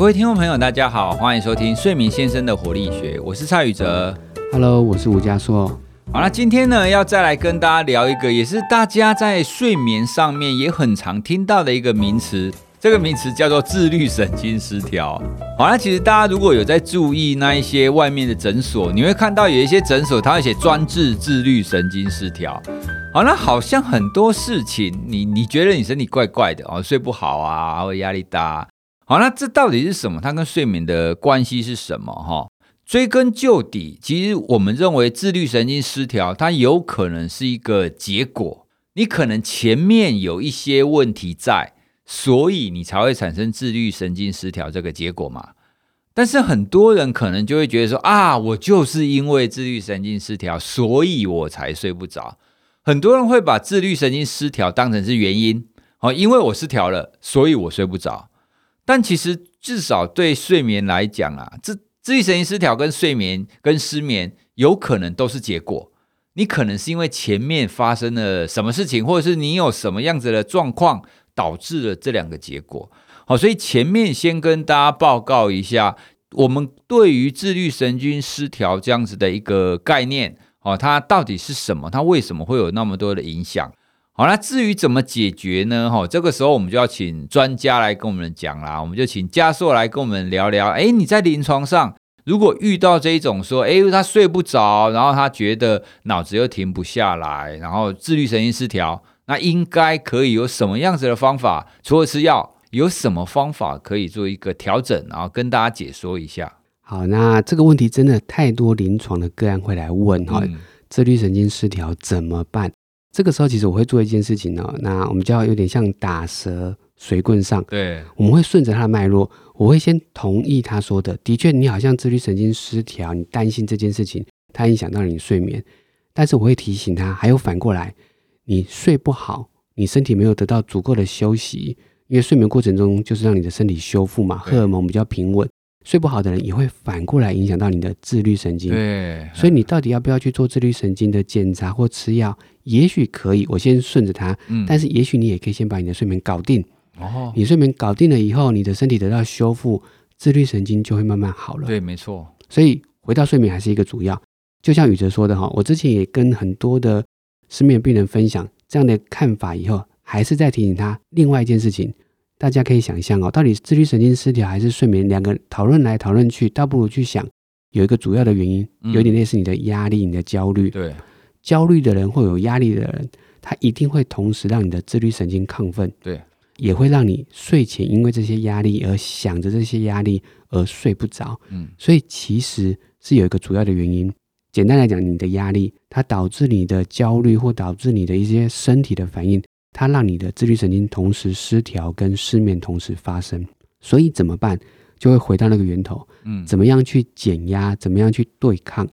各位听众朋友，大家好，欢迎收听睡眠先生的活力学，我是蔡宇哲。Hello，我是吴家硕。好了，今天呢要再来跟大家聊一个，也是大家在睡眠上面也很常听到的一个名词，这个名词叫做自律神经失调。好了，其实大家如果有在注意那一些外面的诊所，你会看到有一些诊所它会写专治自律神经失调。好，那好像很多事情，你你觉得你身体怪怪的哦，睡不好啊，或者压力大啊。好，那这到底是什么？它跟睡眠的关系是什么？哈，追根究底，其实我们认为自律神经失调，它有可能是一个结果。你可能前面有一些问题在，所以你才会产生自律神经失调这个结果嘛。但是很多人可能就会觉得说啊，我就是因为自律神经失调，所以我才睡不着。很多人会把自律神经失调当成是原因，哦，因为我失调了，所以我睡不着。但其实至少对睡眠来讲啊，自自律神经失调跟睡眠跟失眠有可能都是结果。你可能是因为前面发生了什么事情，或者是你有什么样子的状况导致了这两个结果。好，所以前面先跟大家报告一下，我们对于自律神经失调这样子的一个概念，哦，它到底是什么？它为什么会有那么多的影响？好，那至于怎么解决呢？哈，这个时候我们就要请专家来跟我们讲啦。我们就请嘉硕来跟我们聊聊。哎，你在临床上如果遇到这一种说，哎，他睡不着，然后他觉得脑子又停不下来，然后自律神经失调，那应该可以有什么样子的方法？除了吃药，有什么方法可以做一个调整？然后跟大家解说一下。好，那这个问题真的太多临床的个案会来问哈、嗯自律神经失调怎么办？这个时候其实我会做一件事情呢、那我们叫有点像打蛇随棍上，对，我们会顺着他的脉络，我会先同意他说的，的确你好像自律神经失调，你担心这件事情，它影响到你睡眠，但是我会提醒他，还有反过来，你睡不好，你身体没有得到足够的休息，因为睡眠过程中就是让你的身体修复嘛，荷尔蒙比较平稳，睡不好的人也会反过来影响到你的自律神经。对，所以你到底要不要去做自律神经的检查或吃药？也许可以，我先顺着它，嗯但是也许你也可以先把你的睡眠搞定。哦，你睡眠搞定了以后，你的身体得到修复，自律神经就会慢慢好了。对，没错，所以回到睡眠还是一个主要。就像宇哲说的哈，我之前也跟很多的失眠病人分享这样的看法以后，还是在提醒他另外一件事情。大家可以想象哦，到底自律神经失调还是睡眠，两个讨论来讨论去，倒不如去想有一个主要的原因，嗯有点类似你的压力、你的焦虑。对，焦虑的人或有压力的人，他一定会同时让你的自律神经亢奋，对，也会让你睡前因为这些压力而想着这些压力而睡不着。嗯，所以其实是有一个主要的原因。简单来讲，你的压力它导致你的焦虑，或导致你的一些身体的反应，它让你的自律神经同时失调跟失眠同时发生。所以怎么办？就会回到那个源头，嗯，怎么样去减压，怎么样去对抗。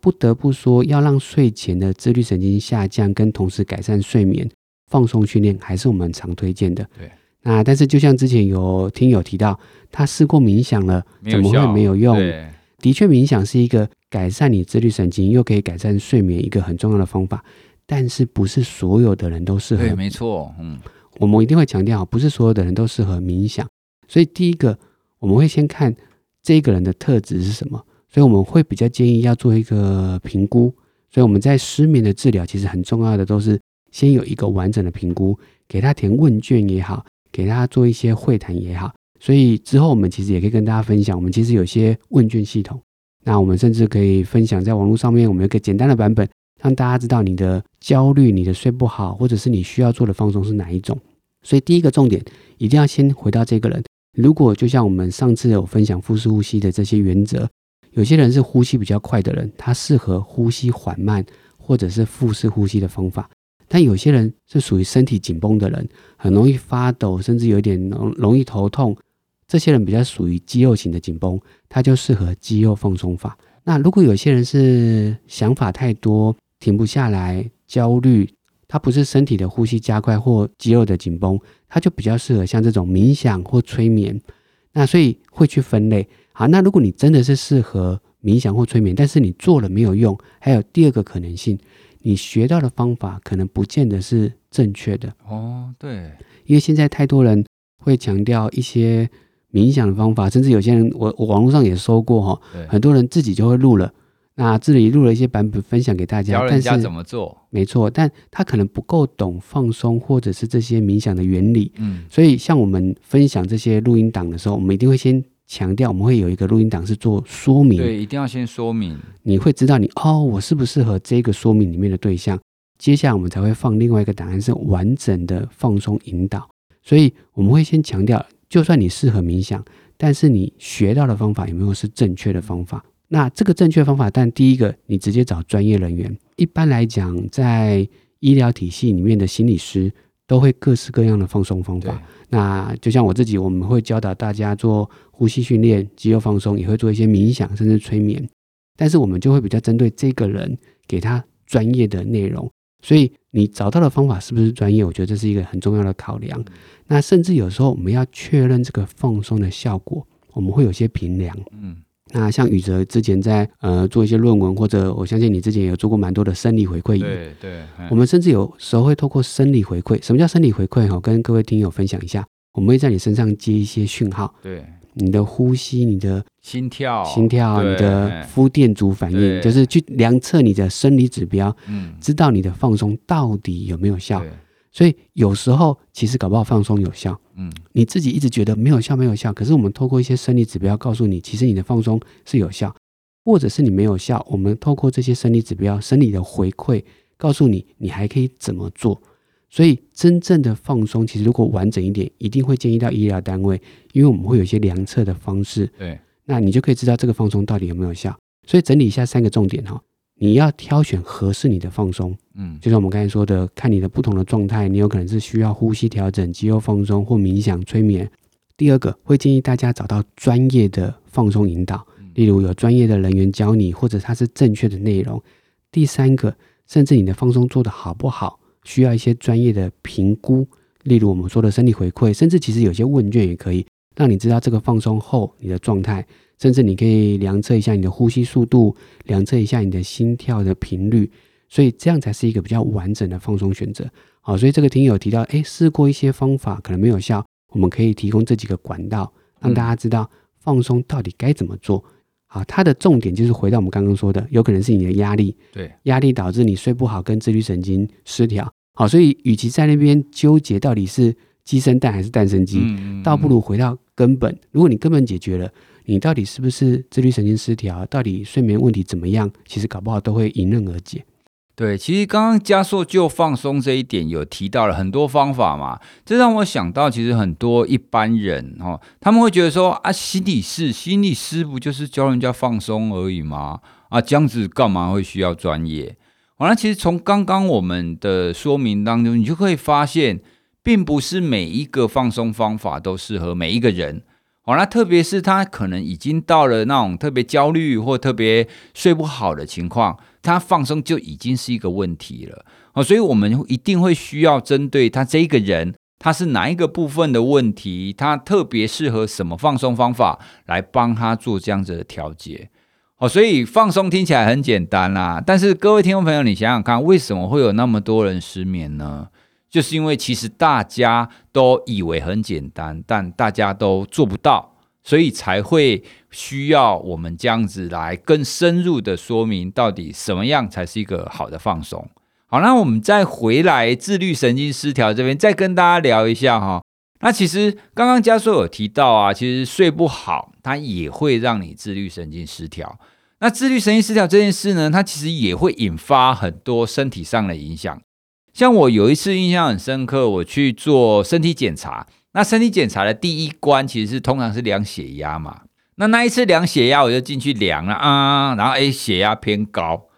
不得不说，要让睡前的自律神经下降，跟同时改善睡眠，放松训练还是我们常推荐的。对。那但是就像之前有听友提到，他试过冥想了，怎么会没有用？对，的确，冥想是一个改善你自律神经又可以改善睡眠一个很重要的方法，但是不是所有的人都适合对，没错，嗯，我们一定会强调，不是所有的人都适合冥想。所以第一个，我们会先看这个人的特质是什么，所以我们会比较建议要做一个评估。所以我们在失眠的治疗，其实很重要的都是先有一个完整的评估，给他填问卷也好，给他做一些会谈也好。所以之后我们其实也可以跟大家分享，我们其实有些问卷系统，那我们甚至可以分享在网络上面，我们有一个简单的版本，让大家知道你的焦虑、你的睡不好，或者是你需要做的放松是哪一种。所以第一个重点一定要先回到这个人。如果就像我们上次有分享腹式呼吸的这些原则，有些人是呼吸比较快的人，他适合呼吸缓慢或者是腹式呼吸的方法。但有些人是属于身体紧绷的人，很容易发抖，甚至有点容容易头痛。这些人比较属于肌肉型的紧绷，他就适合肌肉放松法。那如果有些人是想法太多，停不下来，焦虑，它不是身体的呼吸加快或肌肉的紧绷，它就比较适合像这种冥想或催眠。那所以会去分类。好，那如果你真的是适合冥想或催眠，但是你做了没有用，还有第二个可能性，你学到的方法可能不见得是正确的，哦，对，因为现在太多人会强调一些冥想的方法，甚至有些人我我网络上也说过哈，对，很多人自己就会录了，那这里录了一些版本分享给大家，教人家但是怎么做，没错，但他可能不够懂放松或者是这些冥想的原理，嗯，所以像我们分享这些录音档的时候，我们一定会先强调，我们会有一个录音档是做说明，对，一定要先说明，你会知道你哦，我适不适合这个说明里面的对象。接下来我们才会放另外一个档案是完整的放松引导，所以我们会先强调，就算你适合冥想，但是你学到的方法有没有是正确的方法？那这个正确方法，但第一个你直接找专业人员。一般来讲，在医疗体系里面的心理师都会各式各样的放松方法。，那就像我自己，我们会教导大家做呼吸训练、肌肉放松，也会做一些冥想，甚至催眠。但是我们就会比较针对这个人，给他专业的内容。所以你找到的方法是不是专业？我觉得这是一个很重要的考量。那甚至有时候我们要确认这个放松的效果，我们会有些评量。嗯，那像宇哲之前在呃做一些论文，或者我相信你之前也有做过蛮多的生理回馈仪。对对，嗯我们甚至有时候会透过生理回馈，什么叫生理回馈？哈，跟各位听友分享一下。我们会在你身上接一些讯号，对你的呼吸、你的心跳，心跳、你的哎肤电阻反应，就是去量测你的生理指标，嗯，知道你的放松到底有没有效。对，所以有时候其实搞不好放松有效，嗯，你自己一直觉得没有效，没有效。可是我们透过一些生理指标告诉你，其实你的放松是有效，或者是你没有效。我们透过这些生理指标、生理的回馈，告诉你你还可以怎么做。所以真正的放松，其实如果完整一点，一定会建议到医疗单位，因为我们会有一些量测的方式，对，那你就可以知道这个放松到底有没有效。所以整理一下三个重点哈，你要挑选合适你的放松。嗯，就像我们刚才说的，看你的不同的状态，你有可能是需要呼吸调整、肌肉放松或冥想、催眠。第二个，会建议大家找到专业的放松引导，例如有专业的人员教你，或者它是正确的内容。第三个，甚至你的放松做得好不好，需要一些专业的评估，例如我们说的身体回馈，甚至其实有些问卷也可以让你知道这个放松后你的状态，甚至你可以量测一下你的呼吸速度，量测一下你的心跳的频率。所以这样才是一个比较完整的放松选择。好，所以这个听友提到，诶，试过一些方法可能没有效，我们可以提供这几个管道，让大家知道放松到底该怎么做。好，它的重点就是回到我们刚刚说的，有可能是你的压力，对，压力导致你睡不好，跟自律神经失调。好，所以与其在那边纠结到底是鸡生蛋还是蛋生鸡，嗯倒不如回到根本。如果你根本解决了，你到底是不是自律神经失调，到底睡眠问题怎么样，其实搞不好都会迎刃而解。对，其实刚刚加速就放松这一点有提到了很多方法嘛，这让我想到，其实很多一般人哦，他们会觉得说啊，心理师、心理师不就是教人家放松而已吗？啊，这样子干嘛会需要专业？完了，其实从刚刚我们的说明当中，你就可以发现，并不是每一个放松方法都适合每一个人。好，那特别是他可能已经到了那种特别焦虑或特别睡不好的情况，他放松就已经是一个问题了。哦，所以我们一定会需要针对他这个人，他是哪一个部分的问题，他特别适合什么放松方法来帮他做这样子的调节。哦，所以放松听起来很简单啦，但是各位听众朋友，你想想看，为什么会有那么多人失眠呢？就是因为其实大家都以为很简单，但大家都做不到，所以才会需要我们这样子来更深入的说明，到底什么样才是一个好的放松。好，那我们再回来自律神经失调这边，再跟大家聊一下哈。那其实刚刚嘉硕有提到啊，其实睡不好，它也会让你自律神经失调。那自律神经失调这件事呢，它其实也会引发很多身体上的影响。像我有一次印象很深刻，我去做身体检查。那身体检查的第一关其实是通常是量血压嘛。那那一次量血压，我就进去量了啊，然后诶血压偏高。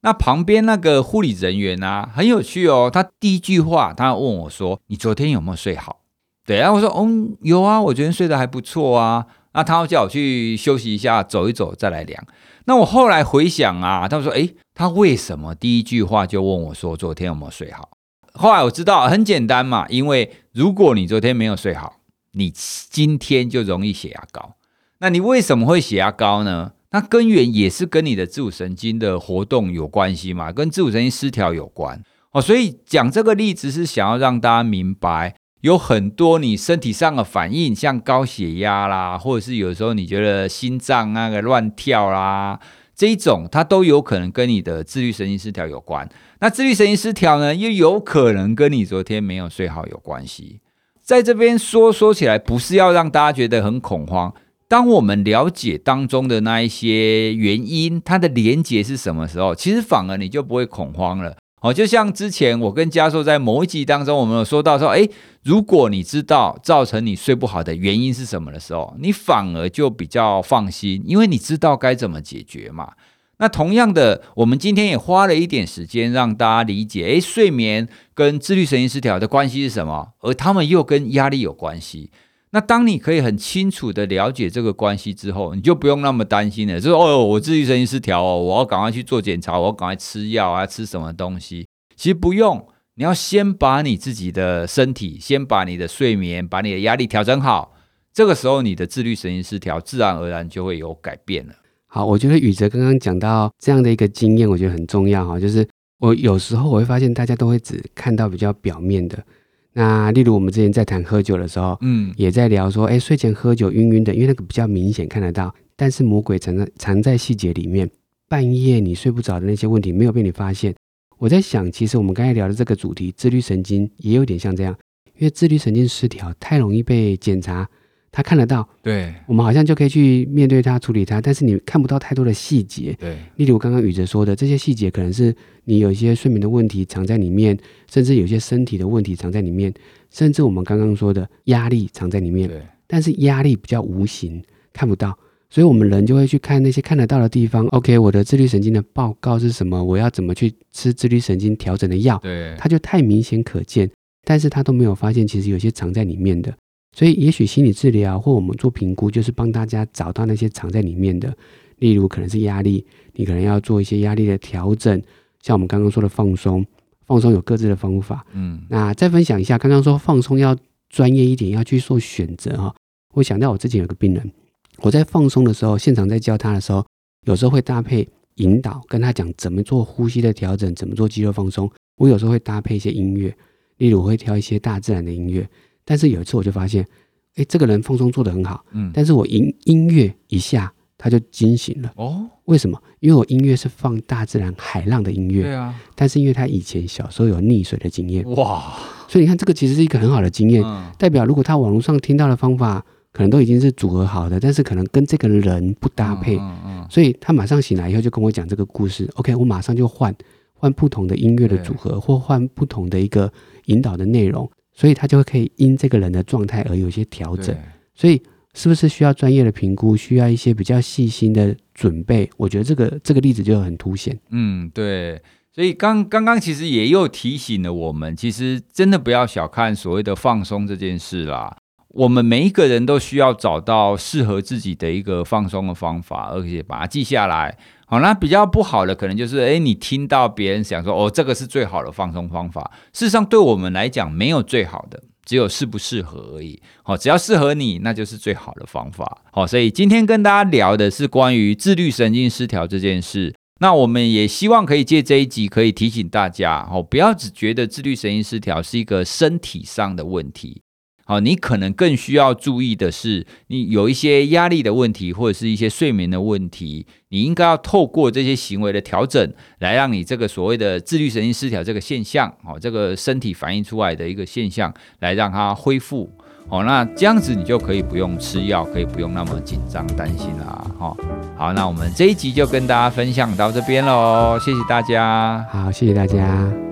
那旁边那个护理人员啊，很有趣哦。他第一句话，他问我说：“你昨天有没有睡好？”对，然后我说：“嗯，有啊，我昨天睡得还不错啊。”那他要叫我去休息一下，走一走再来量。那我后来回想啊，他说：“诶，他为什么第一句话就问我说昨天有没有睡好？”后来我知道很简单嘛，因为如果你昨天没有睡好，你今天就容易血压高。那你为什么会血压高呢？那根源也是跟你的自主神经的活动有关系嘛，跟自主神经失调有关哦。所以讲这个例子是想要让大家明白，有很多你身体上的反应，像高血压啦，或者是有时候你觉得心脏那个乱跳啦，这一种它都有可能跟你的自律神经失调有关。那自律神经失调呢，又有可能跟你昨天没有睡好有关系。在这边说说起来，不是要让大家觉得很恐慌。当我们了解当中的那一些原因，它的连结是什么时候，其实反而你就不会恐慌了。哦，就像之前我跟嘉硕在某一集当中，我们有说到说，哎，如果你知道造成你睡不好的原因是什么的时候，你反而就比较放心，因为你知道该怎么解决嘛。那同样的，我们今天也花了一点时间让大家理解，哎，睡眠跟自律神经失调的关系是什么，而他们又跟压力有关系。那当你可以很清楚的了解这个关系之后，你就不用那么担心了。就是哦，我自律神经失调哦，我要赶快去做检查，我要赶快吃药啊，吃什么东西？其实不用，你要先把你自己的身体，先把你的睡眠，把你的压力调整好，这个时候你的自律神经失调自然而然就会有改变了。好，我觉得宇哲刚刚讲到这样的一个经验，我觉得很重要哈，就是我有时候我会发现大家都会只看到比较表面的。那例如我们之前在谈喝酒的时候，嗯，也在聊说，哎，睡前喝酒晕晕的，因为那个比较明显看得到。但是魔鬼藏在藏在细节里面，半夜你睡不着的那些问题没有被你发现。我在想，其实我们刚才聊的这个主题，自律神经也有点像这样，因为自律神经失调太容易被检查。他看得到，对，我们好像就可以去面对他、处理他，但是你看不到太多的细节，对。例如刚刚宇哲说的，这些细节可能是你有一些睡眠的问题藏在里面，甚至有些身体的问题藏在里面，甚至我们刚刚说的压力藏在里面，对。但是压力比较无形，看不到，所以我们人就会去看那些看得到的地方。OK，我的自律神经的报告是什么？我要怎么去吃自律神经调整的药？对，它就太明显可见，但是他都没有发现，其实有些藏在里面的。所以，也许心理治疗或我们做评估，就是帮大家找到那些藏在里面的，例如可能是压力，你可能要做一些压力的调整，像我们刚刚说的放松，放松有各自的方法。嗯，那再分享一下，刚刚说放松要专业一点，要去做选择哈。我想到我之前有个病人，我在放松的时候，现场在教他的时候，有时候会搭配引导，跟他讲怎么做呼吸的调整，怎么做肌肉放松。我有时候会搭配一些音乐，例如我会挑一些大自然的音乐。但是有一次我就发现，哎，这个人放松做得很好，嗯，但是我音音乐一下他就惊醒了，哦，为什么？因为我音乐是放大自然海浪的音乐，对啊，但是因为他以前小时候有溺水的经验，哇，所以你看这个其实是一个很好的经验，代表如果他网络上听到的方法可能都已经是组合好的，但是可能跟这个人不搭配，嗯嗯，所以他马上醒来以后就跟我讲这个故事，OK，我马上就换换不同的音乐的组合，或换不同的一个引导的内容。所以他就会可以因这个人的状态而有一些调整，所以是不是需要专业的评估，需要一些比较细心的准备？我觉得这个这个例子就很凸显。嗯，对。所以刚刚刚其实也又提醒了我们，其实真的不要小看所谓的放松这件事啦。我们每一个人都需要找到适合自己的一个放松的方法，而且把它记下来。好，那比较不好的可能就是，哎，你听到别人想说，哦，这个是最好的放松方法。事实上，对我们来讲，没有最好的，只有适不适合而已。好，只要适合你，那就是最好的方法。好，所以今天跟大家聊的是关于自律神经失调这件事。那我们也希望可以借这一集，可以提醒大家，哦，不要只觉得自律神经失调是一个身体上的问题。好，你可能更需要注意的是，你有一些压力的问题，或者是一些睡眠的问题，你应该要透过这些行为的调整，来让你这个所谓的自律神经失调这个现象，哦，这个身体反映出来的一个现象，来让它恢复。哦，那这样子你就可以不用吃药，可以不用那么紧张担心啦。哈，好，那我们这一集就跟大家分享到这边喽，谢谢大家。好，谢谢大家。